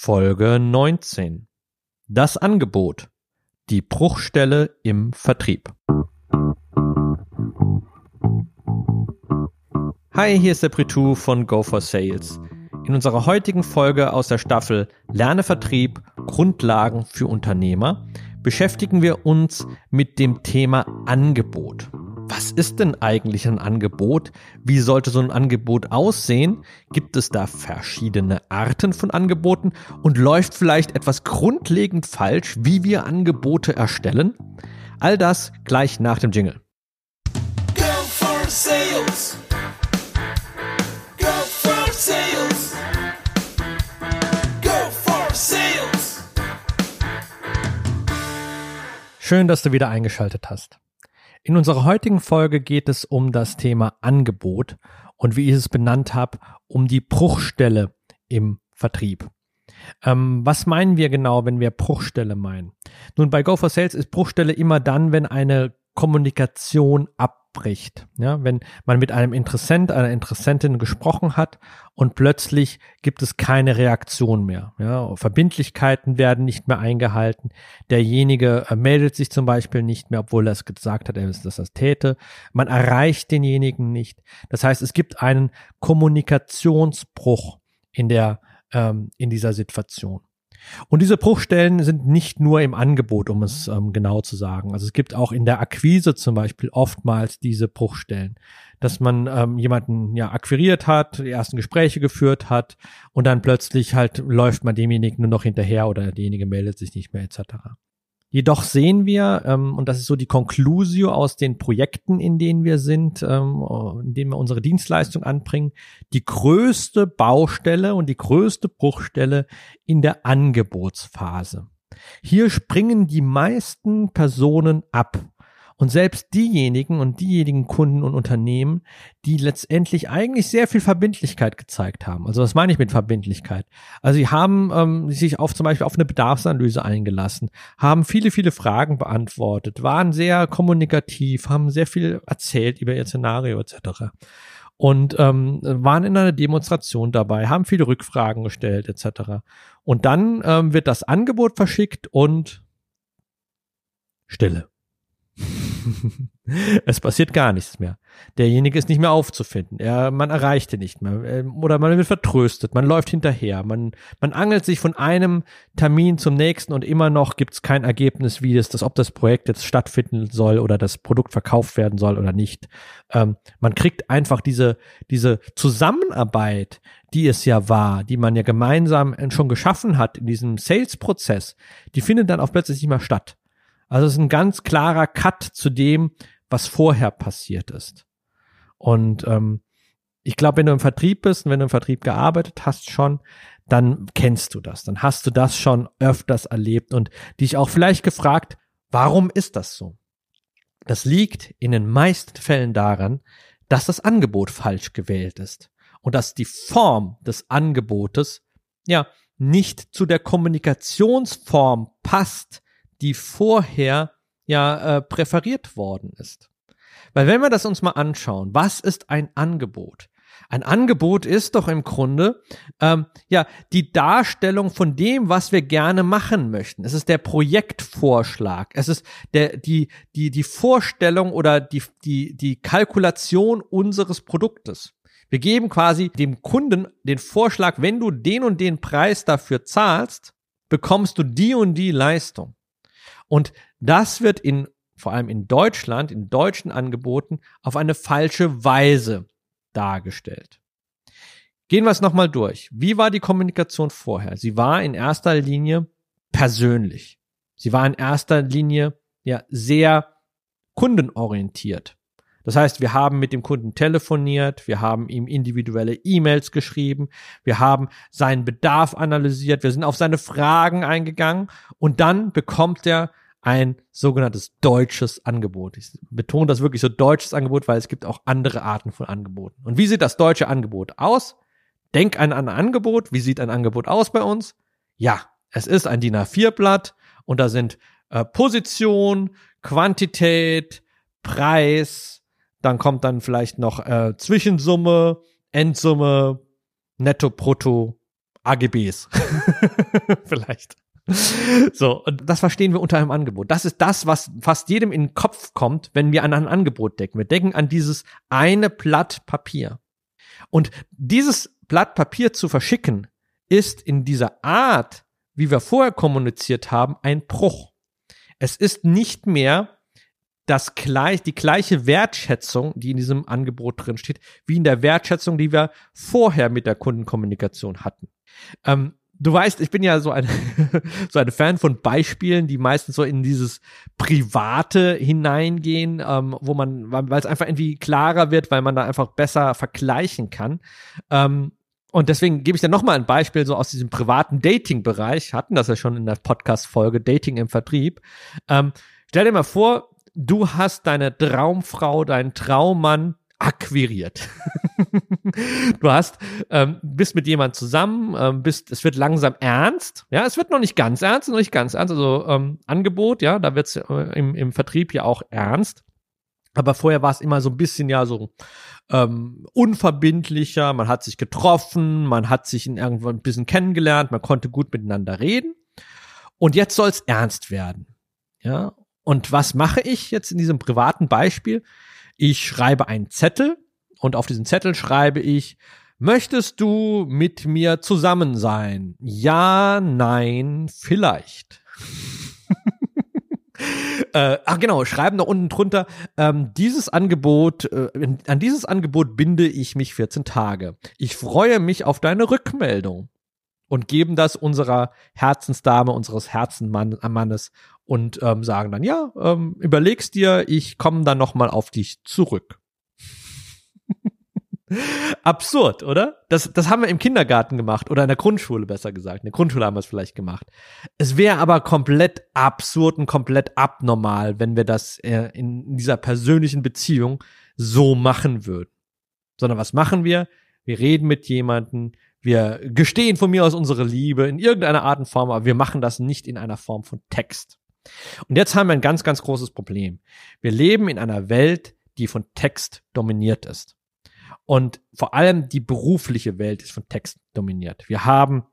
Folge 19. Das Angebot. Die Bruchstelle im Vertrieb. Hi, hier ist der Pritou von Go for Sales. In unserer heutigen Folge aus der Staffel Lerne Vertrieb, Grundlagen für Unternehmer beschäftigen wir uns mit dem Thema Angebot was ist denn eigentlich ein Angebot? Wie sollte so ein Angebot aussehen? Gibt es da verschiedene Arten von Angeboten? Und läuft vielleicht etwas grundlegend falsch, wie wir Angebote erstellen? All das gleich nach dem Jingle. Go for sales. Go for sales. Go for sales. Schön, dass du wieder eingeschaltet hast. In unserer heutigen Folge geht es um das Thema Angebot und wie ich es benannt habe, um die Bruchstelle im Vertrieb. Ähm, was meinen wir genau, wenn wir Bruchstelle meinen? Nun, bei Go for Sales ist Bruchstelle immer dann, wenn eine Kommunikation ab abbricht. Ja, wenn man mit einem Interessent, einer Interessentin gesprochen hat und plötzlich gibt es keine Reaktion mehr. Ja, Verbindlichkeiten werden nicht mehr eingehalten. Derjenige äh, meldet sich zum Beispiel nicht mehr, obwohl er es gesagt hat, er dass er es täte. Man erreicht denjenigen nicht. Das heißt, es gibt einen Kommunikationsbruch in der, ähm, in dieser Situation. Und diese Bruchstellen sind nicht nur im Angebot, um es ähm, genau zu sagen. Also es gibt auch in der Akquise zum Beispiel oftmals diese Bruchstellen, dass man ähm, jemanden ja akquiriert hat, die ersten Gespräche geführt hat und dann plötzlich halt läuft man demjenigen nur noch hinterher oder derjenige meldet sich nicht mehr etc. Jedoch sehen wir, ähm, und das ist so die Conclusio aus den Projekten, in denen wir sind, ähm, in denen wir unsere Dienstleistung anbringen, die größte Baustelle und die größte Bruchstelle in der Angebotsphase. Hier springen die meisten Personen ab und selbst diejenigen und diejenigen Kunden und Unternehmen, die letztendlich eigentlich sehr viel Verbindlichkeit gezeigt haben. Also was meine ich mit Verbindlichkeit? Also sie haben ähm, sich auf zum Beispiel auf eine Bedarfsanalyse eingelassen, haben viele, viele Fragen beantwortet, waren sehr kommunikativ, haben sehr viel erzählt über ihr Szenario etc und ähm, waren in einer Demonstration dabei, haben viele Rückfragen gestellt etc. Und dann ähm, wird das Angebot verschickt und Stille. Es passiert gar nichts mehr. Derjenige ist nicht mehr aufzufinden. Er, man erreicht ihn nicht mehr. Ähm, oder man wird vertröstet. Man läuft hinterher. Man, man angelt sich von einem Termin zum nächsten und immer noch gibt es kein Ergebnis, wie es, das, ob das Projekt jetzt stattfinden soll oder das Produkt verkauft werden soll oder nicht. Ähm, man kriegt einfach diese, diese Zusammenarbeit, die es ja war, die man ja gemeinsam schon geschaffen hat in diesem Sales-Prozess, die findet dann auch plötzlich nicht mehr statt. Also es ist ein ganz klarer Cut zu dem, was vorher passiert ist. Und ähm, ich glaube, wenn du im Vertrieb bist und wenn du im Vertrieb gearbeitet hast schon, dann kennst du das. Dann hast du das schon öfters erlebt und dich auch vielleicht gefragt, warum ist das so? Das liegt in den meisten Fällen daran, dass das Angebot falsch gewählt ist und dass die Form des Angebotes ja nicht zu der Kommunikationsform passt, die vorher ja äh, präferiert worden ist. Weil wenn wir das uns mal anschauen, was ist ein Angebot? Ein Angebot ist doch im Grunde ähm, ja die Darstellung von dem, was wir gerne machen möchten. Es ist der Projektvorschlag. Es ist der die die die Vorstellung oder die die die Kalkulation unseres Produktes. Wir geben quasi dem Kunden den Vorschlag, wenn du den und den Preis dafür zahlst, bekommst du die und die Leistung. Und das wird in, vor allem in Deutschland, in deutschen Angeboten, auf eine falsche Weise dargestellt. Gehen wir es nochmal durch. Wie war die Kommunikation vorher? Sie war in erster Linie persönlich. Sie war in erster Linie ja sehr kundenorientiert. Das heißt, wir haben mit dem Kunden telefoniert, wir haben ihm individuelle E-Mails geschrieben, wir haben seinen Bedarf analysiert, wir sind auf seine Fragen eingegangen und dann bekommt er ein sogenanntes deutsches Angebot. Ich betone das wirklich so deutsches Angebot, weil es gibt auch andere Arten von Angeboten. Und wie sieht das deutsche Angebot aus? Denk an ein Angebot. Wie sieht ein Angebot aus bei uns? Ja, es ist ein DIN A4-Blatt und da sind äh, Position, Quantität, Preis, dann kommt dann vielleicht noch äh, Zwischensumme, Endsumme, Netto, Brutto, AGBs. Vielleicht. So, und das verstehen wir unter einem Angebot. Das ist das, was fast jedem in den Kopf kommt, wenn wir an ein Angebot denken. Wir denken an dieses eine Blatt Papier. Und dieses Blatt Papier zu verschicken, ist in dieser Art, wie wir vorher kommuniziert haben, ein Bruch. Es ist nicht mehr das gleich, die gleiche Wertschätzung, die in diesem Angebot drin steht, wie in der Wertschätzung, die wir vorher mit der Kundenkommunikation hatten. Ähm, du weißt, ich bin ja so ein, so ein Fan von Beispielen, die meistens so in dieses Private hineingehen, ähm, wo man, weil es einfach irgendwie klarer wird, weil man da einfach besser vergleichen kann. Ähm, und deswegen gebe ich dann nochmal ein Beispiel so aus diesem privaten Dating-Bereich. Hatten das ja schon in der Podcast-Folge Dating im Vertrieb. Ähm, stell dir mal vor, du hast deine Traumfrau, deinen Traummann akquiriert. du hast, ähm, bist mit jemand zusammen, ähm, bist, es wird langsam ernst, ja, es wird noch nicht ganz ernst, noch nicht ganz ernst, also ähm, Angebot, ja, da wird es äh, im, im Vertrieb ja auch ernst. Aber vorher war es immer so ein bisschen ja so ähm, unverbindlicher, man hat sich getroffen, man hat sich in irgendwo ein bisschen kennengelernt, man konnte gut miteinander reden. Und jetzt soll es ernst werden. Ja. Und was mache ich jetzt in diesem privaten Beispiel? Ich schreibe einen Zettel und auf diesen Zettel schreibe ich, möchtest du mit mir zusammen sein? Ja, nein, vielleicht. äh, ach genau, schreiben da unten drunter, ähm, dieses Angebot, äh, an dieses Angebot binde ich mich 14 Tage. Ich freue mich auf deine Rückmeldung und geben das unserer Herzensdame, unseres Herzenmannes und ähm, sagen dann, ja, ähm, überlegst dir, ich komme dann nochmal auf dich zurück. Absurd, oder? Das, das haben wir im Kindergarten gemacht oder in der Grundschule besser gesagt. In der Grundschule haben wir es vielleicht gemacht. Es wäre aber komplett absurd und komplett abnormal, wenn wir das äh, in dieser persönlichen Beziehung so machen würden. Sondern was machen wir? Wir reden mit jemandem, wir gestehen von mir aus unsere Liebe in irgendeiner Art und Form, aber wir machen das nicht in einer Form von Text. Und jetzt haben wir ein ganz, ganz großes Problem. Wir leben in einer Welt, die von Text dominiert ist. Und vor allem die berufliche Welt ist von Text dominiert. Wir haben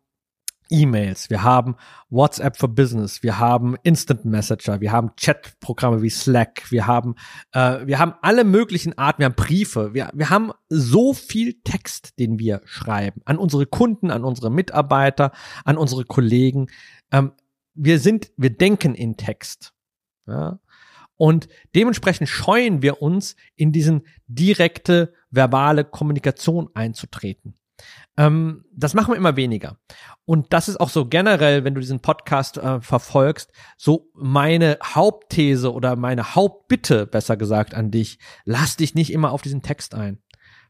E-Mails, wir haben WhatsApp for Business, wir haben Instant Messenger, wir haben Chat-Programme wie Slack, wir haben, äh, wir haben alle möglichen Arten, wir haben Briefe, wir, wir haben so viel Text, den wir schreiben an unsere Kunden, an unsere Mitarbeiter, an unsere Kollegen. Ähm, wir sind, wir denken in Text. Ja? Und dementsprechend scheuen wir uns, in diesen direkte verbale Kommunikation einzutreten. Ähm, das machen wir immer weniger. Und das ist auch so generell, wenn du diesen Podcast äh, verfolgst, so meine Hauptthese oder meine Hauptbitte, besser gesagt, an dich. Lass dich nicht immer auf diesen Text ein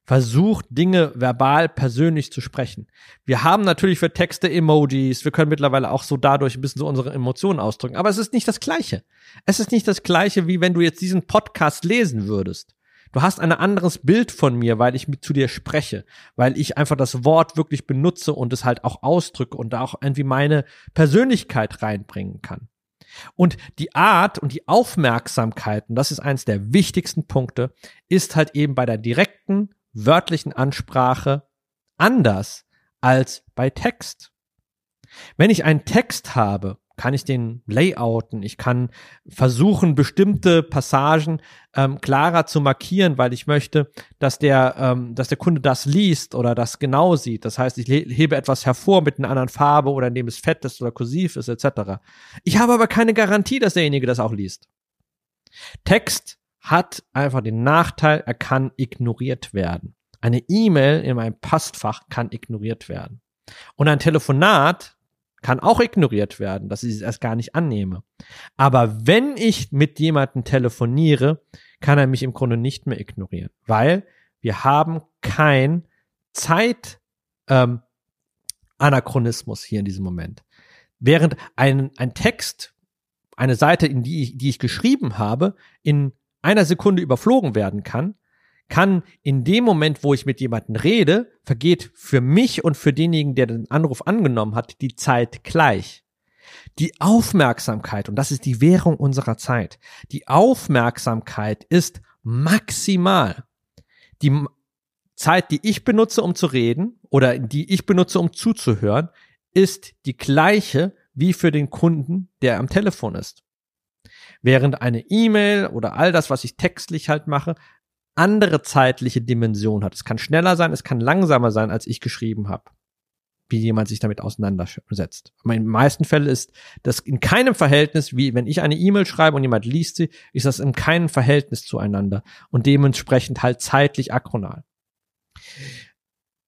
versucht, Dinge verbal persönlich zu sprechen. Wir haben natürlich für Texte Emojis, wir können mittlerweile auch so dadurch ein bisschen so unsere Emotionen ausdrücken, aber es ist nicht das Gleiche. Es ist nicht das Gleiche, wie wenn du jetzt diesen Podcast lesen würdest. Du hast ein anderes Bild von mir, weil ich mit zu dir spreche, weil ich einfach das Wort wirklich benutze und es halt auch ausdrücke und da auch irgendwie meine Persönlichkeit reinbringen kann. Und die Art und die Aufmerksamkeit, und das ist eines der wichtigsten Punkte, ist halt eben bei der direkten wörtlichen Ansprache anders als bei Text. Wenn ich einen Text habe, kann ich den layouten, ich kann versuchen, bestimmte Passagen ähm, klarer zu markieren, weil ich möchte, dass der, ähm, dass der Kunde das liest oder das genau sieht. Das heißt, ich hebe etwas hervor mit einer anderen Farbe oder indem es fett ist oder kursiv ist, etc. Ich habe aber keine Garantie, dass derjenige das auch liest. Text hat einfach den Nachteil, er kann ignoriert werden. Eine E-Mail in meinem Postfach kann ignoriert werden. Und ein Telefonat kann auch ignoriert werden, dass ich es erst gar nicht annehme. Aber wenn ich mit jemandem telefoniere, kann er mich im Grunde nicht mehr ignorieren, weil wir haben kein Zeit ähm, Anachronismus hier in diesem Moment. Während ein, ein Text, eine Seite, in die ich, die ich geschrieben habe, in einer Sekunde überflogen werden kann, kann in dem Moment, wo ich mit jemandem rede, vergeht für mich und für denjenigen, der den Anruf angenommen hat, die Zeit gleich. Die Aufmerksamkeit, und das ist die Währung unserer Zeit, die Aufmerksamkeit ist maximal. Die, Zeit, die ich benutze, um zu reden oder die ich benutze, um zuzuhören, ist die gleiche wie für den Kunden, der am Telefon ist. Während eine E-Mail oder all das, was ich textlich halt mache, andere zeitliche Dimension hat. Es kann schneller sein, es kann langsamer sein, als ich geschrieben habe wie jemand sich damit auseinandersetzt. Aber in den meisten Fällen ist das in keinem Verhältnis, wie wenn ich eine E-Mail schreibe und jemand liest sie, ist das in keinem Verhältnis zueinander und dementsprechend halt zeitlich akronal.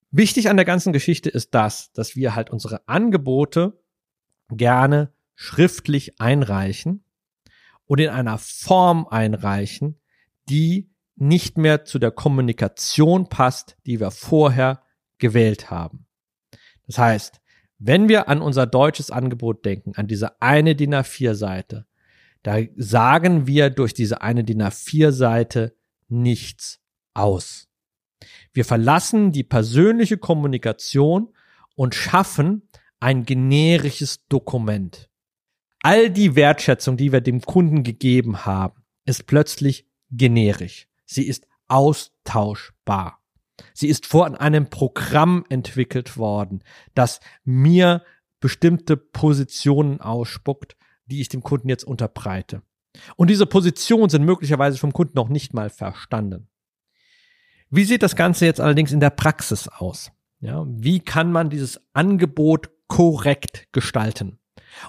Wichtig an der ganzen Geschichte ist das, dass wir halt unsere Angebote gerne schriftlich einreichen und in einer Form einreichen, die nicht mehr zu der Kommunikation passt, die wir vorher gewählt haben. Das heißt, wenn wir an unser deutsches Angebot denken, an diese eine DIN A4 Seite, da sagen wir durch diese eine DIN A4 Seite nichts aus. Wir verlassen die persönliche Kommunikation und schaffen ein generisches Dokument. All die Wertschätzung, die wir dem Kunden gegeben haben, ist plötzlich generisch. Sie ist austauschbar. Sie ist vor einem Programm entwickelt worden, das mir bestimmte Positionen ausspuckt, die ich dem Kunden jetzt unterbreite. Und diese Positionen sind möglicherweise vom Kunden noch nicht mal verstanden. Wie sieht das Ganze jetzt allerdings in der Praxis aus? Ja, wie kann man dieses Angebot korrekt gestalten?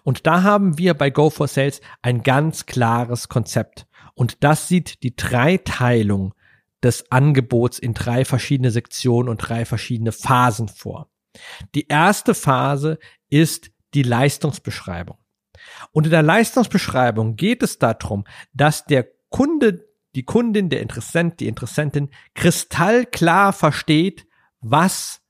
Und da haben wir bei Go for Sales ein ganz klares Konzept. Und das sieht die Dreiteilung des Angebots in drei verschiedene Sektionen und drei verschiedene Phasen vor. Die erste Phase ist die Leistungsbeschreibung. Und in der Leistungsbeschreibung geht es darum, dass der Kunde, die Kundin, der Interessent, die Interessentin kristallklar versteht, was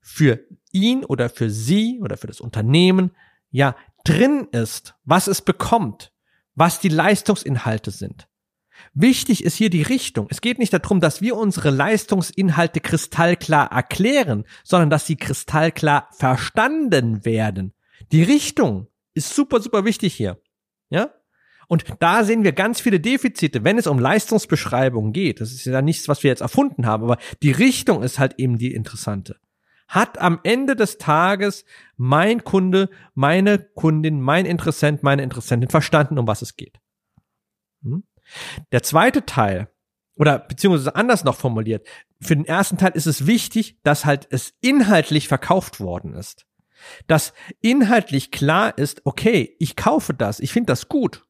für ihn oder für sie oder für das Unternehmen ja drin ist, was es bekommt, was die Leistungsinhalte sind. Wichtig ist hier die Richtung. Es geht nicht darum, dass wir unsere Leistungsinhalte kristallklar erklären, sondern dass sie kristallklar verstanden werden. Die Richtung ist super, super wichtig hier. Ja? Und da sehen wir ganz viele Defizite, wenn es um Leistungsbeschreibungen geht. Das ist ja nichts, was wir jetzt erfunden haben, aber die Richtung ist halt eben die interessante. Hat am Ende des Tages mein Kunde, meine Kundin, mein Interessent, meine Interessentin verstanden, um was es geht? Hm? Der zweite Teil, oder beziehungsweise anders noch formuliert, für den ersten Teil ist es wichtig, dass halt es inhaltlich verkauft worden ist. Dass inhaltlich klar ist, okay, ich kaufe das, ich finde das gut,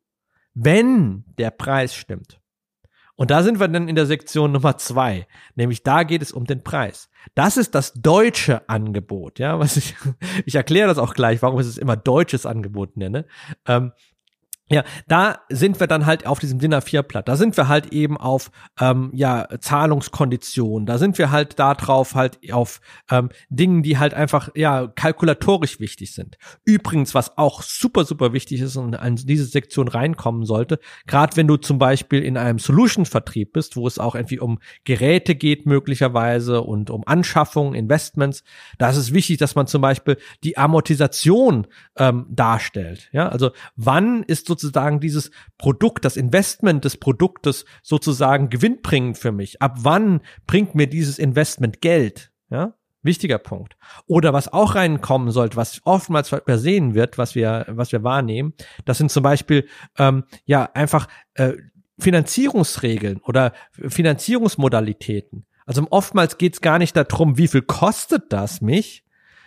wenn der Preis stimmt. Und da sind wir dann in der Sektion Nummer zwei, nämlich da geht es um den Preis. Das ist das deutsche Angebot, ja, was ich, ich erkläre das auch gleich, warum ich es immer deutsches Angebot nenne. Ähm, ja, da sind wir dann halt auf diesem DIN A4-Blatt. Da sind wir halt eben auf ähm, ja Zahlungskonditionen. Da sind wir halt da drauf halt auf ähm, Dingen, die halt einfach ja kalkulatorisch wichtig sind. Übrigens, was auch super super wichtig ist und in diese Sektion reinkommen sollte, gerade wenn du zum Beispiel in einem Solution-Vertrieb bist, wo es auch irgendwie um Geräte geht möglicherweise und um Anschaffungen, Investments, da ist es wichtig, dass man zum Beispiel die Amortisation ähm, darstellt. Ja, also wann ist so sozusagen dieses Produkt, das Investment des Produktes sozusagen gewinnbringend für mich? Ab wann bringt mir dieses Investment Geld? Ja, wichtiger Punkt. Oder was auch reinkommen sollte, was oftmals übersehen wird, was wir, was wir wahrnehmen, das sind zum Beispiel ähm, ja einfach äh, Finanzierungsregeln oder Finanzierungsmodalitäten. Also oftmals geht es gar nicht darum, wie viel kostet das mich,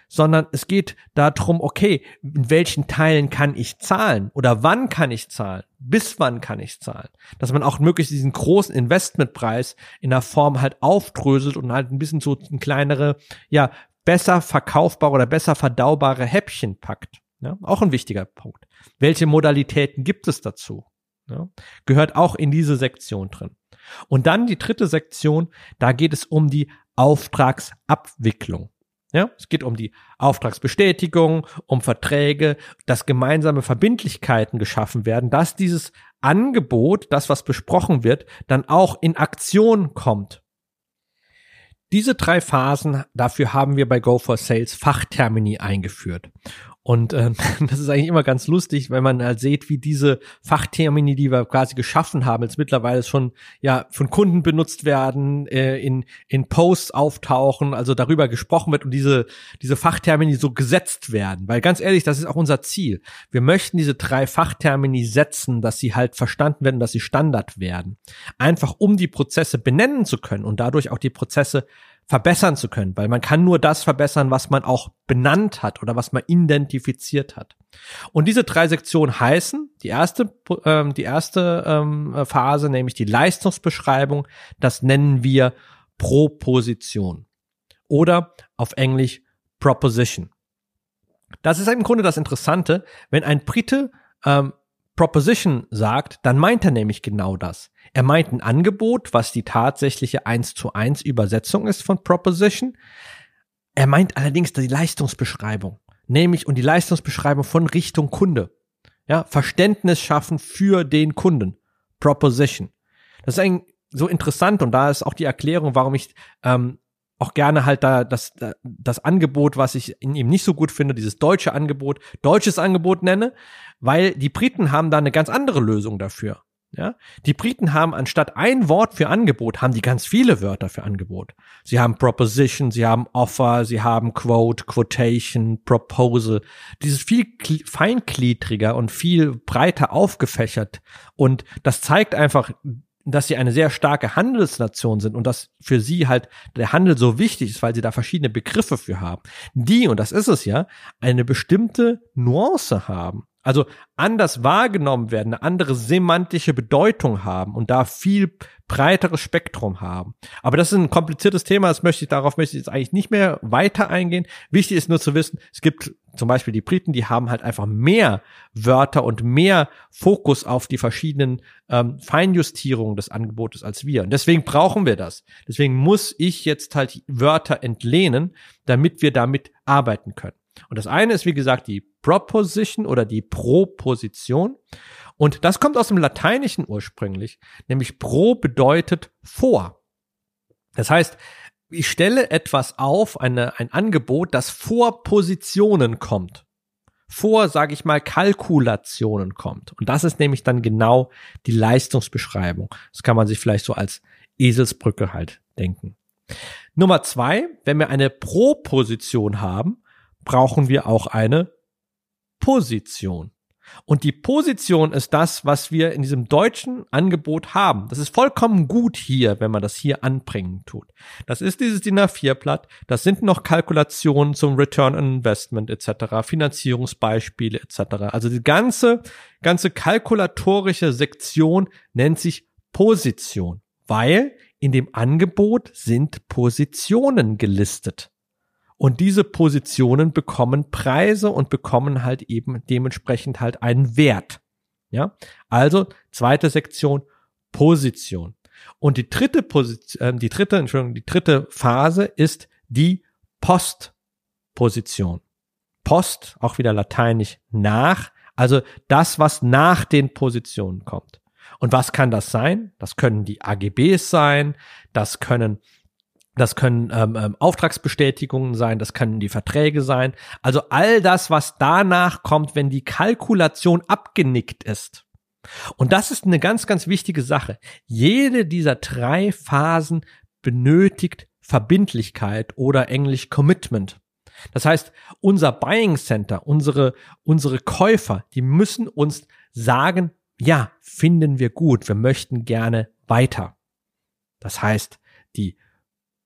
sondern es geht darum, okay, in welchen Teilen kann ich zahlen oder wann kann ich zahlen, bis wann kann ich zahlen, dass man auch möglichst diesen großen Investmentpreis in der Form halt aufdröselt und halt ein bisschen so ein kleinere, ja, besser verkaufbare oder besser verdaubare Häppchen packt. Ja, auch ein wichtiger Punkt. Welche Modalitäten gibt es dazu? Ja, gehört auch in diese Sektion drin. Und dann die dritte Sektion, da geht es um die Auftragsabwicklung. Ja, es geht um die Auftragsbestätigung, um Verträge, dass gemeinsame Verbindlichkeiten geschaffen werden, dass dieses Angebot, das was besprochen wird, dann auch in Aktion kommt. Diese drei Phasen, dafür haben wir bei Go for Sales Fachtermini eingeführt. Und äh, das ist eigentlich immer ganz lustig, wenn man halt sieht, wie diese Fachtermini, die wir quasi geschaffen haben, jetzt mittlerweile schon ja von Kunden benutzt werden, äh, in in Posts auftauchen, also darüber gesprochen wird und diese diese Fachtermini so gesetzt werden. Weil ganz ehrlich, das ist auch unser Ziel. Wir möchten diese drei Fachtermini setzen, dass sie halt verstanden werden, dass sie Standard werden. Einfach um die Prozesse benennen zu können und dadurch auch die Prozesse verbessern zu können, weil man kann nur das verbessern, was man auch benannt hat oder was man identifiziert hat. Und diese drei Sektionen heißen, die erste, ähm, die erste ähm, Phase, nämlich die Leistungsbeschreibung, das nennen wir Proposition oder auf Englisch Proposition. Das ist im Grunde das Interessante, wenn ein Brite ähm, Proposition sagt, dann meint er nämlich genau das. Er meint ein Angebot, was die tatsächliche 1 zu 1 Übersetzung ist von Proposition. Er meint allerdings die Leistungsbeschreibung, nämlich und die Leistungsbeschreibung von Richtung Kunde. Ja, Verständnis schaffen für den Kunden. Proposition. Das ist eigentlich so interessant und da ist auch die Erklärung, warum ich ähm, auch gerne halt da das, das Angebot, was ich in ihm nicht so gut finde, dieses deutsche Angebot, deutsches Angebot nenne, weil die Briten haben da eine ganz andere Lösung dafür. Ja, die Briten haben anstatt ein Wort für Angebot, haben die ganz viele Wörter für Angebot. Sie haben Proposition, sie haben Offer, sie haben Quote, Quotation, Proposal. Dieses viel feingliedriger und viel breiter aufgefächert. Und das zeigt einfach, dass sie eine sehr starke Handelsnation sind und dass für sie halt der Handel so wichtig ist, weil sie da verschiedene Begriffe für haben, die, und das ist es ja, eine bestimmte Nuance haben also anders wahrgenommen werden, eine andere semantische Bedeutung haben und da viel breiteres Spektrum haben. Aber das ist ein kompliziertes Thema, das möchte ich, darauf möchte ich jetzt eigentlich nicht mehr weiter eingehen. Wichtig ist nur zu wissen, es gibt zum Beispiel die Briten, die haben halt einfach mehr Wörter und mehr Fokus auf die verschiedenen ähm, Feinjustierungen des Angebotes als wir. Und deswegen brauchen wir das. Deswegen muss ich jetzt halt Wörter entlehnen, damit wir damit arbeiten können. Und das eine ist, wie gesagt, die Proposition oder die Proposition. Und das kommt aus dem Lateinischen ursprünglich, nämlich pro bedeutet vor. Das heißt, ich stelle etwas auf, eine, ein Angebot, das vor Positionen kommt. Vor, sage ich mal, Kalkulationen kommt. Und das ist nämlich dann genau die Leistungsbeschreibung. Das kann man sich vielleicht so als Eselsbrücke halt denken. Nummer zwei, wenn wir eine Proposition haben, brauchen wir auch eine Position. Und die Position ist das, was wir in diesem deutschen Angebot haben. Das ist vollkommen gut hier, wenn man das hier anbringen tut. Das ist dieses DIN A4-Blatt. Das sind noch Kalkulationen zum Return on Investment etc., Finanzierungsbeispiele etc. Also die ganze, ganze kalkulatorische Sektion nennt sich Position, weil in dem Angebot sind Positionen gelistet. Und diese Positionen bekommen Preise und bekommen halt eben dementsprechend halt einen Wert. Ja, also zweite Sektion Position. Und die dritte Position, äh, die dritte, Entschuldigung, die dritte Phase ist die Postposition. Post, auch wieder lateinisch nach, also das, was nach den Positionen kommt. Und was kann das sein? Das können die AGBs sein, das können das können ähm, ähm, Auftragsbestätigungen sein, das können die Verträge sein. Also all das, was danach kommt, wenn die Kalkulation abgenickt ist. Und das ist eine ganz, ganz wichtige Sache. Jede dieser drei Phasen benötigt Verbindlichkeit oder englisch Commitment. Das heißt, unser Buying Center, unsere, unsere Käufer, die müssen uns sagen, ja, finden wir gut, wir möchten gerne weiter. Das heißt, die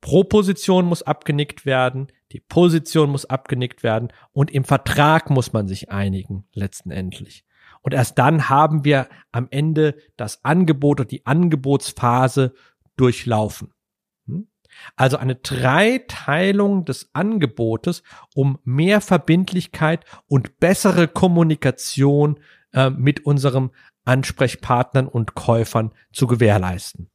Proposition muss abgenickt werden, die Position muss abgenickt werden und im Vertrag muss man sich einigen letztendlich. Und erst dann haben wir am Ende das Angebot und die Angebotsphase durchlaufen. Hm? Also eine Dreiteilung des Angebotes, um mehr Verbindlichkeit und bessere Kommunikation äh, mit unserem Ansprechpartnern und Käufern zu gewährleisten.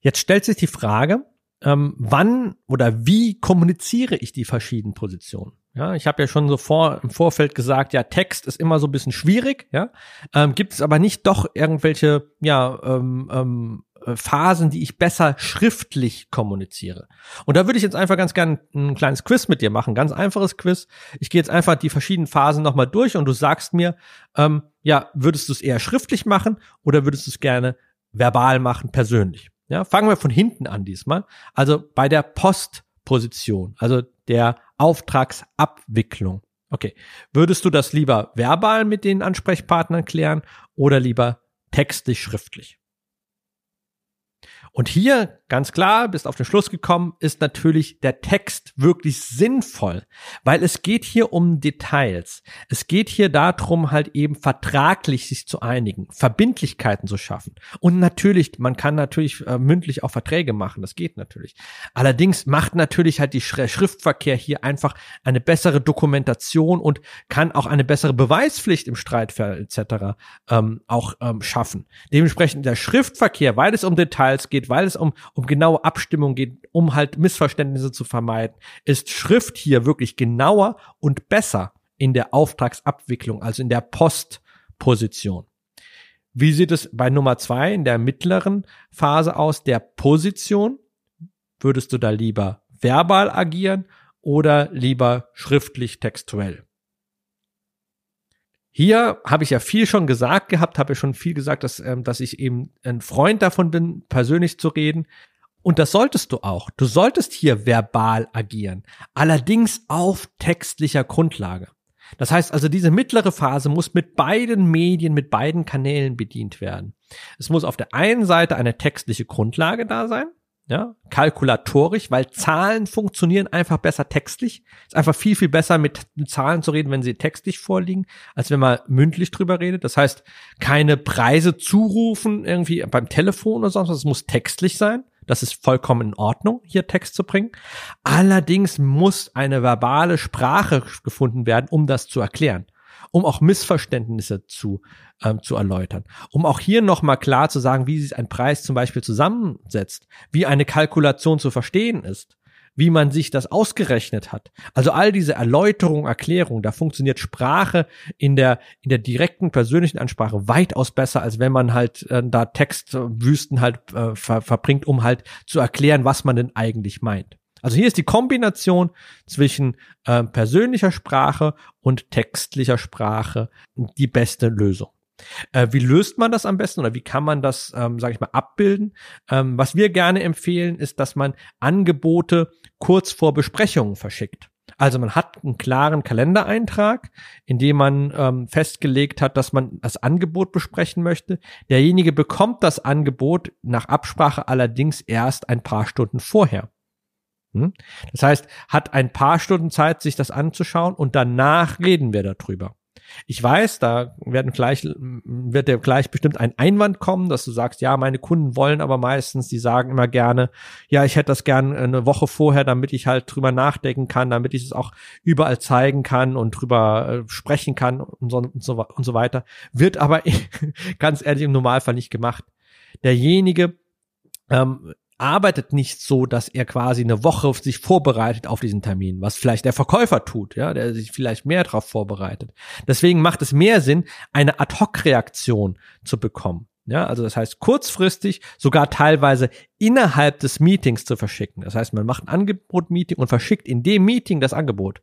Jetzt stellt sich die Frage, ähm, wann oder wie kommuniziere ich die verschiedenen Positionen? Ja, ich habe ja schon so vor im Vorfeld gesagt, ja, Text ist immer so ein bisschen schwierig, ja. Ähm, gibt es aber nicht doch irgendwelche, ja, ähm, ähm, äh, Phasen, die ich besser schriftlich kommuniziere. Und da würde ich jetzt einfach ganz gerne ein kleines Quiz mit dir machen, ganz einfaches Quiz. Ich gehe jetzt einfach die verschiedenen Phasen nochmal durch und du sagst mir, ähm, ja, würdest du es eher schriftlich machen oder würdest du es gerne verbal machen, persönlich? Ja, fangen wir von hinten an diesmal. Also bei der Postposition, also der Auftragsabwicklung. Okay. Würdest du das lieber verbal mit den Ansprechpartnern klären oder lieber textlich schriftlich? Und hier, ganz klar, bist auf den Schluss gekommen, ist natürlich der Text wirklich sinnvoll, weil es geht hier um Details. Es geht hier darum, halt eben vertraglich sich zu einigen, Verbindlichkeiten zu schaffen. Und natürlich, man kann natürlich äh, mündlich auch Verträge machen, das geht natürlich. Allerdings macht natürlich halt die Schriftverkehr hier einfach eine bessere Dokumentation und kann auch eine bessere Beweispflicht im Streitfall etc. Ähm, auch ähm, schaffen. Dementsprechend der Schriftverkehr, weil es um Details geht, geht, weil es um, um genaue Abstimmung geht, um halt Missverständnisse zu vermeiden, ist Schrift hier wirklich genauer und besser in der Auftragsabwicklung, also in der Postposition. Wie sieht es bei Nummer zwei in der mittleren Phase aus, der Position? Würdest du da lieber verbal agieren oder lieber schriftlich textuell? Hier habe ich ja viel schon gesagt gehabt, habe ja schon viel gesagt, dass, ähm, dass ich eben ein Freund davon bin, persönlich zu reden. Und das solltest du auch. Du solltest hier verbal agieren, allerdings auf textlicher Grundlage. Das heißt also, diese mittlere Phase muss mit beiden Medien, mit beiden Kanälen bedient werden. Es muss auf der einen Seite eine textliche Grundlage da sein, ja, kalkulatorisch, weil Zahlen funktionieren einfach besser textlich. Ist einfach viel, viel besser mit Zahlen zu reden, wenn sie textlich vorliegen, als wenn man mündlich drüber redet. Das heißt, keine Preise zurufen irgendwie beim Telefon oder sonst was. Es muss textlich sein. Das ist vollkommen in Ordnung, hier Text zu bringen. Allerdings muss eine verbale Sprache gefunden werden, um das zu erklären um auch Missverständnisse zu, ähm, zu erläutern. Um auch hier nochmal klar zu sagen, wie sich ein Preis zum Beispiel zusammensetzt, wie eine Kalkulation zu verstehen ist wie man sich das ausgerechnet hat. Also all diese Erläuterung, Erklärung, da funktioniert Sprache in der in der direkten persönlichen Ansprache weitaus besser, als wenn man halt äh, da Textwüsten halt äh, ver verbringt, um halt zu erklären, was man denn eigentlich meint. Also hier ist die Kombination zwischen äh, persönlicher Sprache und textlicher Sprache die beste Lösung. Äh, wie löst man das am besten oder wie kann man das, ähm, sage ich mal, abbilden? Ähm, was wir gerne empfehlen, ist, dass man Angebote kurz vor Besprechungen verschickt. Also man hat einen klaren Kalendereintrag, in dem man ähm, festgelegt hat, dass man das Angebot besprechen möchte. Derjenige bekommt das Angebot nach Absprache allerdings erst ein paar Stunden vorher. Hm? Das heißt, hat ein paar Stunden Zeit, sich das anzuschauen und danach reden wir darüber. Ich weiß, da werden gleich, wird dir gleich bestimmt ein Einwand kommen, dass du sagst, ja, meine Kunden wollen aber meistens, die sagen immer gerne, ja, ich hätte das gern eine Woche vorher, damit ich halt drüber nachdenken kann, damit ich es auch überall zeigen kann und drüber äh, sprechen kann und so, und so, und so weiter. Wird aber ganz ehrlich im Normalfall nicht gemacht. Derjenige, ähm, arbeitet nicht so, dass er quasi eine Woche sich vorbereitet auf diesen Termin, was vielleicht der Verkäufer tut, ja, der sich vielleicht mehr darauf vorbereitet. Deswegen macht es mehr Sinn, eine Ad-Hoc-Reaktion zu bekommen. Ja, also das heißt kurzfristig, sogar teilweise innerhalb des Meetings zu verschicken. Das heißt, man macht ein Angebot-Meeting und verschickt in dem Meeting das Angebot.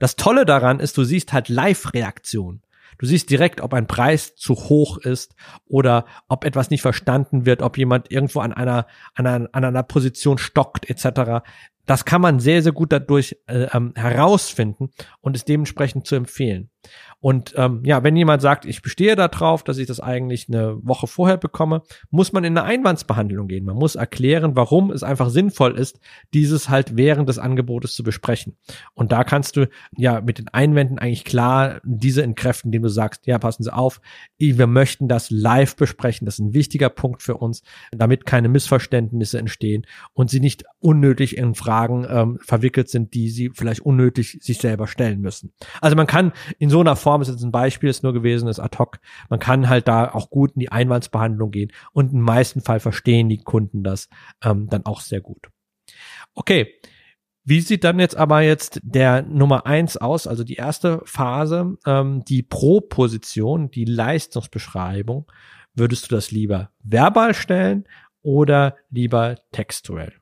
Das Tolle daran ist, du siehst halt Live-Reaktionen. Du siehst direkt, ob ein Preis zu hoch ist oder ob etwas nicht verstanden wird, ob jemand irgendwo an einer, an einer, an einer Position stockt etc. Das kann man sehr, sehr gut dadurch äh, ähm, herausfinden und ist dementsprechend zu empfehlen. Und ähm, ja, wenn jemand sagt, ich bestehe darauf, dass ich das eigentlich eine Woche vorher bekomme, muss man in eine Einwandsbehandlung gehen. Man muss erklären, warum es einfach sinnvoll ist, dieses halt während des Angebotes zu besprechen. Und da kannst du ja mit den Einwänden eigentlich klar diese entkräften, indem du sagst, ja, passen Sie auf, wir möchten das live besprechen. Das ist ein wichtiger Punkt für uns, damit keine Missverständnisse entstehen und sie nicht unnötig in Fragen ähm, verwickelt sind, die sie vielleicht unnötig sich selber stellen müssen. Also man kann in so einer Form ist jetzt ein Beispiel, ist nur gewesen, ist ad hoc. Man kann halt da auch gut in die Einwandsbehandlung gehen und im meisten Fall verstehen die Kunden das ähm, dann auch sehr gut. Okay. Wie sieht dann jetzt aber jetzt der Nummer eins aus, also die erste Phase, ähm, die Pro-Position, die Leistungsbeschreibung? Würdest du das lieber verbal stellen oder lieber textuell.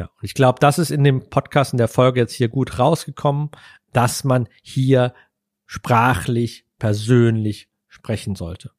Ja, und ich glaube, das ist in dem Podcast in der Folge jetzt hier gut rausgekommen, dass man hier sprachlich, persönlich sprechen sollte.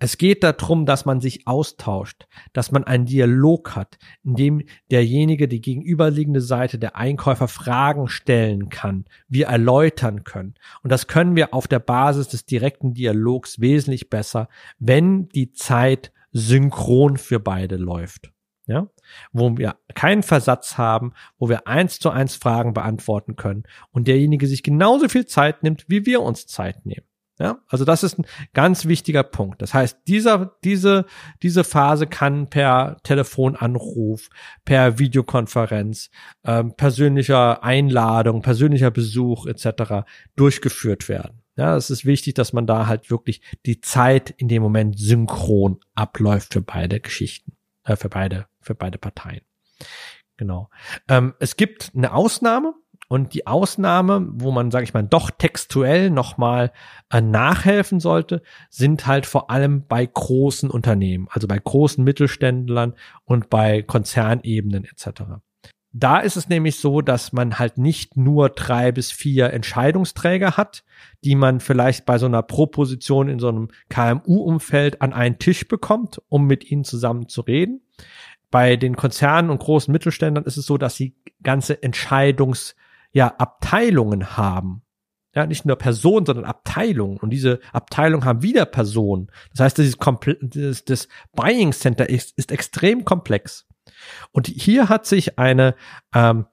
Es geht darum, dass man sich austauscht, dass man einen Dialog hat, in dem derjenige die gegenüberliegende Seite der Einkäufer Fragen stellen kann, wir erläutern können. Und das können wir auf der Basis des direkten Dialogs wesentlich besser, wenn die Zeit synchron für beide läuft. Ja, wo wir keinen Versatz haben, wo wir eins zu eins Fragen beantworten können und derjenige sich genauso viel Zeit nimmt, wie wir uns Zeit nehmen. Ja, also das ist ein ganz wichtiger Punkt. Das heißt, dieser, diese, diese Phase kann per Telefonanruf, per Videokonferenz, ähm, persönlicher Einladung, persönlicher Besuch etc. durchgeführt werden. Ja, es ist wichtig, dass man da halt wirklich die Zeit in dem Moment synchron abläuft für beide Geschichten, äh, für beide, für beide Parteien. Genau. Ähm, es gibt eine Ausnahme, und die Ausnahme, wo man, sage ich mal, doch textuell nochmal äh, nachhelfen sollte, sind halt vor allem bei großen Unternehmen, also bei großen Mittelständlern und bei Konzernebenen etc. Da ist es nämlich so, dass man halt nicht nur drei bis vier Entscheidungsträger hat, die man vielleicht bei so einer Proposition in so einem KMU-Umfeld an einen Tisch bekommt, um mit ihnen zusammen zu reden. Bei den Konzernen und großen Mittelständlern ist es so, dass sie ganze Entscheidungs ja Abteilungen haben. Ja, nicht nur Personen, sondern Abteilungen. Und diese Abteilungen haben wieder Personen. Das heißt, dieses das, das Buying Center ist, ist extrem komplex. Und hier hat sich eine ähm,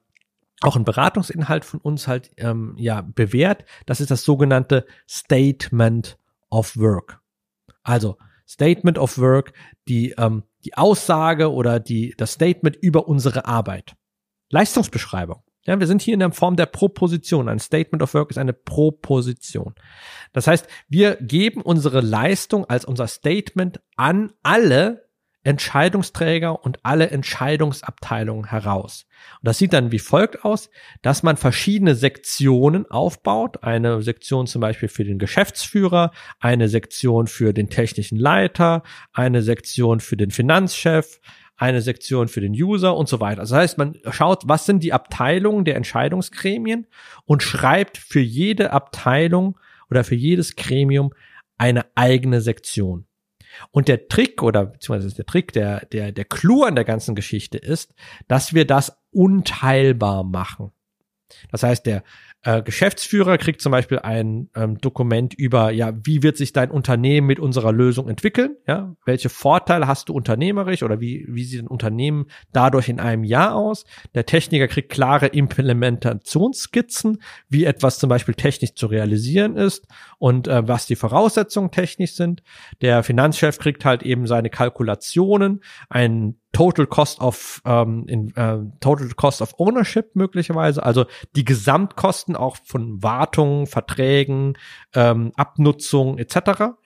auch ein Beratungsinhalt von uns halt ähm, ja bewährt. Das ist das sogenannte Statement of Work. Also Statement of Work, die ähm, die Aussage oder die das Statement über unsere Arbeit. Leistungsbeschreibung. Ja, wir sind hier in der Form der Proposition. Ein Statement of Work ist eine Proposition. Das heißt, wir geben unsere Leistung als unser Statement an alle Entscheidungsträger und alle Entscheidungsabteilungen heraus. Und das sieht dann wie folgt aus, dass man verschiedene Sektionen aufbaut. Eine Sektion zum Beispiel für den Geschäftsführer, eine Sektion für den technischen Leiter, eine Sektion für den Finanzchef, eine Sektion für den User und so weiter. Das heißt, man schaut, was sind die Abteilungen der Entscheidungsgremien und schreibt für jede Abteilung oder für jedes Gremium eine eigene Sektion. Und der Trick oder beziehungsweise der Trick, der, der, der Clou an der ganzen Geschichte ist, dass wir das unteilbar machen. Das heißt, der äh, Geschäftsführer kriegt zum Beispiel ein ähm, Dokument über, ja, wie wird sich dein Unternehmen mit unserer Lösung entwickeln? Ja, welche Vorteile hast du unternehmerisch oder wie, wie sieht ein Unternehmen dadurch in einem Jahr aus? Der Techniker kriegt klare Implementationsskizzen, wie etwas zum Beispiel technisch zu realisieren ist und äh, was die Voraussetzungen technisch sind. Der Finanzchef kriegt halt eben seine Kalkulationen, einen Total Cost of ähm, in, äh, Total Cost of Ownership möglicherweise, also die Gesamtkosten auch von Wartung, Verträgen, ähm, Abnutzung etc.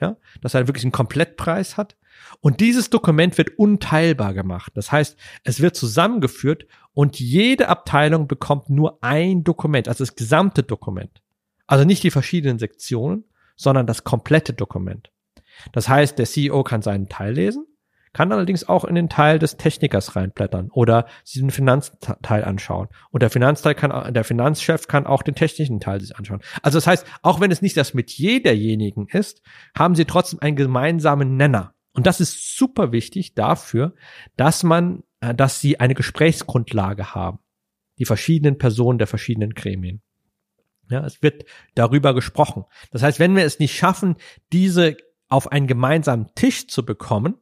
Ja, dass er wirklich einen Komplettpreis hat. Und dieses Dokument wird unteilbar gemacht. Das heißt, es wird zusammengeführt und jede Abteilung bekommt nur ein Dokument, also das gesamte Dokument. Also nicht die verschiedenen Sektionen, sondern das komplette Dokument. Das heißt, der CEO kann seinen Teil lesen, kann allerdings auch in den Teil des Technikers reinblättern oder sich den Finanzteil anschauen. Und der Finanzteil kann, der Finanzchef kann auch den technischen Teil sich anschauen. Also das heißt, auch wenn es nicht das Metier derjenigen ist, haben sie trotzdem einen gemeinsamen Nenner. Und das ist super wichtig dafür, dass man, äh, dass sie eine Gesprächsgrundlage haben. Die verschiedenen Personen der verschiedenen Gremien. Ja, es wird darüber gesprochen. Das heißt, wenn wir es nicht schaffen, diese auf einen gemeinsamen Tisch zu bekommen,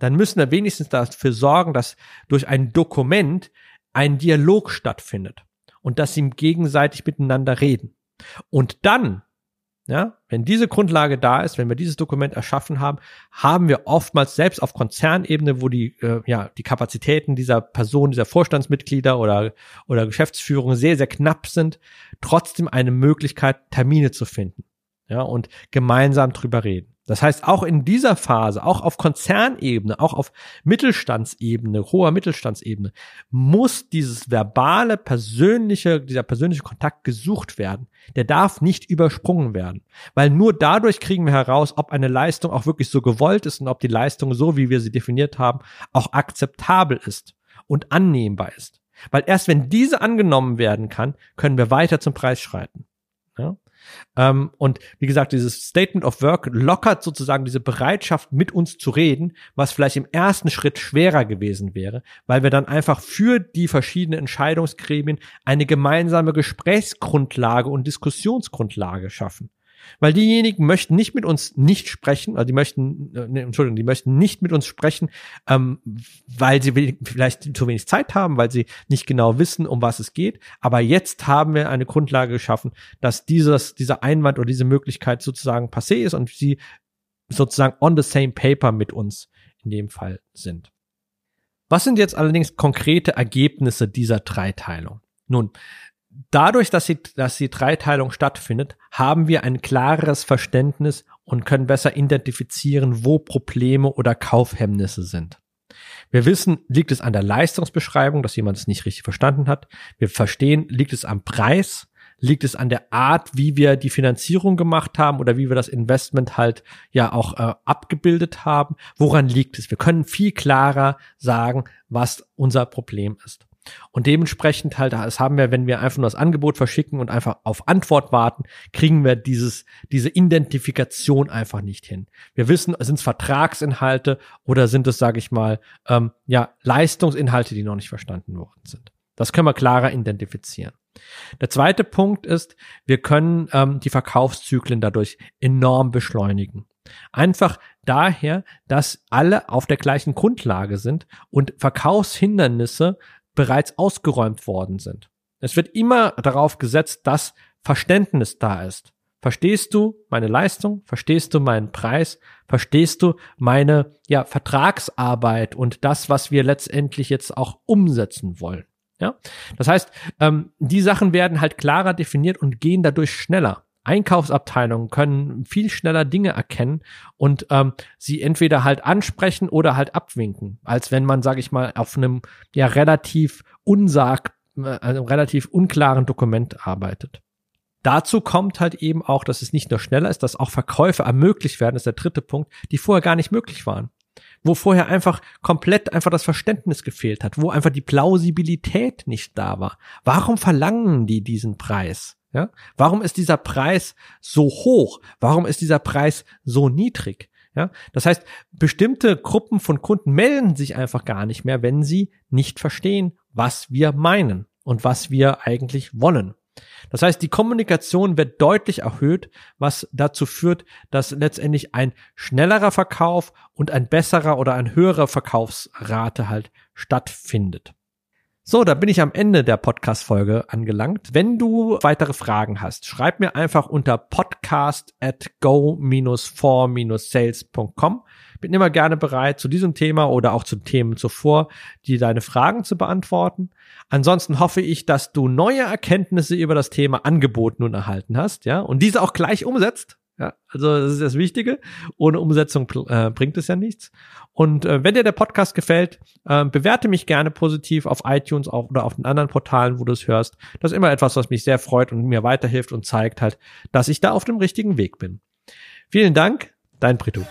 dann müssen wir wenigstens dafür sorgen, dass durch ein Dokument ein Dialog stattfindet und dass sie gegenseitig miteinander reden. Und dann, ja, wenn diese Grundlage da ist, wenn wir dieses Dokument erschaffen haben, haben wir oftmals selbst auf Konzernebene, wo die, äh, ja, die Kapazitäten dieser Person, dieser Vorstandsmitglieder oder, oder Geschäftsführung sehr, sehr knapp sind, trotzdem eine Möglichkeit, Termine zu finden. Ja, und gemeinsam drüber reden. Das heißt, auch in dieser Phase, auch auf Konzernebene, auch auf Mittelstandsebene, hoher Mittelstandsebene, muss dieses verbale, persönliche, dieser persönliche Kontakt gesucht werden. Der darf nicht übersprungen werden. Weil nur dadurch kriegen wir heraus, ob eine Leistung auch wirklich so gewollt ist und ob die Leistung so, wie wir sie definiert haben, auch akzeptabel ist und annehmbar ist. Weil erst wenn diese angenommen werden kann, können wir weiter zum Preis schreiten. Ja? Ähm, und wie gesagt, dieses Statement of Work lockert sozusagen diese Bereitschaft, mit uns zu reden, was vielleicht im ersten Schritt schwerer gewesen wäre, weil wir dann einfach für die verschiedenen Entscheidungsgremien eine gemeinsame Gesprächsgrundlage und Diskussionsgrundlage schaffen. Weil diejenigen möchten nicht mit uns nicht sprechen, also die möchten, ne, Entschuldigung, die möchten nicht mit uns sprechen, ähm, weil sie vielleicht zu wenig Zeit haben, weil sie nicht genau wissen, um was es geht. Aber jetzt haben wir eine Grundlage geschaffen, dass dieses, dieser Einwand oder diese Möglichkeit sozusagen passé ist und sie sozusagen on the same paper mit uns in dem Fall sind. Was sind jetzt allerdings konkrete Ergebnisse dieser Dreiteilung? Nun, dadurch, dass, sie, dass die Dreiteilung stattfindet, haben wir ein klareres Verständnis und können besser identifizieren, wo Probleme oder Kaufhemmnisse sind. Wir wissen, liegt es an der Leistungsbeschreibung, dass jemand es nicht richtig verstanden hat. Wir verstehen, liegt es am Preis, liegt es an der Art, wie wir die Finanzierung gemacht haben oder wie wir das Investment halt ja auch äh, abgebildet haben. Woran liegt es? Wir können viel klarer sagen, was unser Problem ist. Und dementsprechend halt, das haben wir, wenn wir einfach nur das Angebot verschicken und einfach auf Antwort warten, kriegen wir dieses, diese Identifikation einfach nicht hin. Wir wissen, sind es Vertragsinhalte oder sind es, sage ich mal, ähm, ja, Leistungsinhalte, die noch nicht verstanden worden sind. Das können wir klarer identifizieren. Der zweite Punkt ist, wir können ähm, die Verkaufszyklen dadurch enorm beschleunigen. Einfach daher, dass alle auf der gleichen Grundlage sind und Verkaufshindernisse bereits ausgeräumt worden sind. Es wird immer darauf gesetzt, dass Verständnis da ist. Verstehst du meine Leistung? Verstehst du meinen Preis? Verstehst du meine ja, Vertragsarbeit und das, was wir letztendlich jetzt auch umsetzen wollen? Ja, das heißt, ähm, die Sachen werden halt klarer definiert und gehen dadurch schneller. Einkaufsabteilungen können viel schneller Dinge erkennen und ähm, sie entweder halt ansprechen oder halt abwinken, als wenn man, sage ich mal, auf einem ja relativ unsag, äh, einem relativ unklaren Dokument arbeitet. Dazu kommt halt eben auch, dass es nicht nur schneller ist, dass auch Verkäufe ermöglicht werden, ist der dritte Punkt, die vorher gar nicht möglich waren. Wo vorher einfach komplett einfach das Verständnis gefehlt hat, wo einfach die Plausibilität nicht da war. Warum verlangen die diesen Preis? Ja? Warum ist dieser Preis so hoch? Warum ist dieser Preis so niedrig? Ja? Das heißt, bestimmte Gruppen von Kunden melden sich einfach gar nicht mehr, wenn sie nicht verstehen, was wir meinen und was wir eigentlich wollen. Das heißt, die Kommunikation wird deutlich erhöht, was dazu führt, dass letztendlich ein schnellerer Verkauf und ein besserer oder ein höherer Verkaufsrate halt stattfindet. So, da bin ich am Ende der Podcast-Folge angelangt. Wenn du weitere Fragen hast, schreib mir einfach unter podcast at go-for-sales.com. Bin immer gerne bereit, zu diesem Thema oder auch zu Themen zuvor, die deine Fragen zu beantworten. Ansonsten hoffe ich, dass du neue Erkenntnisse über das Thema Angebot nun erhalten hast, ja, und diese auch gleich umsetzt. Ja, also das ist das Wichtige. Ohne Umsetzung äh, bringt es ja nichts. Und äh, wenn dir der Podcast gefällt, äh, bewerte mich gerne positiv auf iTunes auch, oder auf den anderen Portalen, wo du es hörst. Das ist immer etwas, was mich sehr freut und mir weiterhilft und zeigt halt, dass ich da auf dem richtigen Weg bin. Vielen Dank, dein Brito.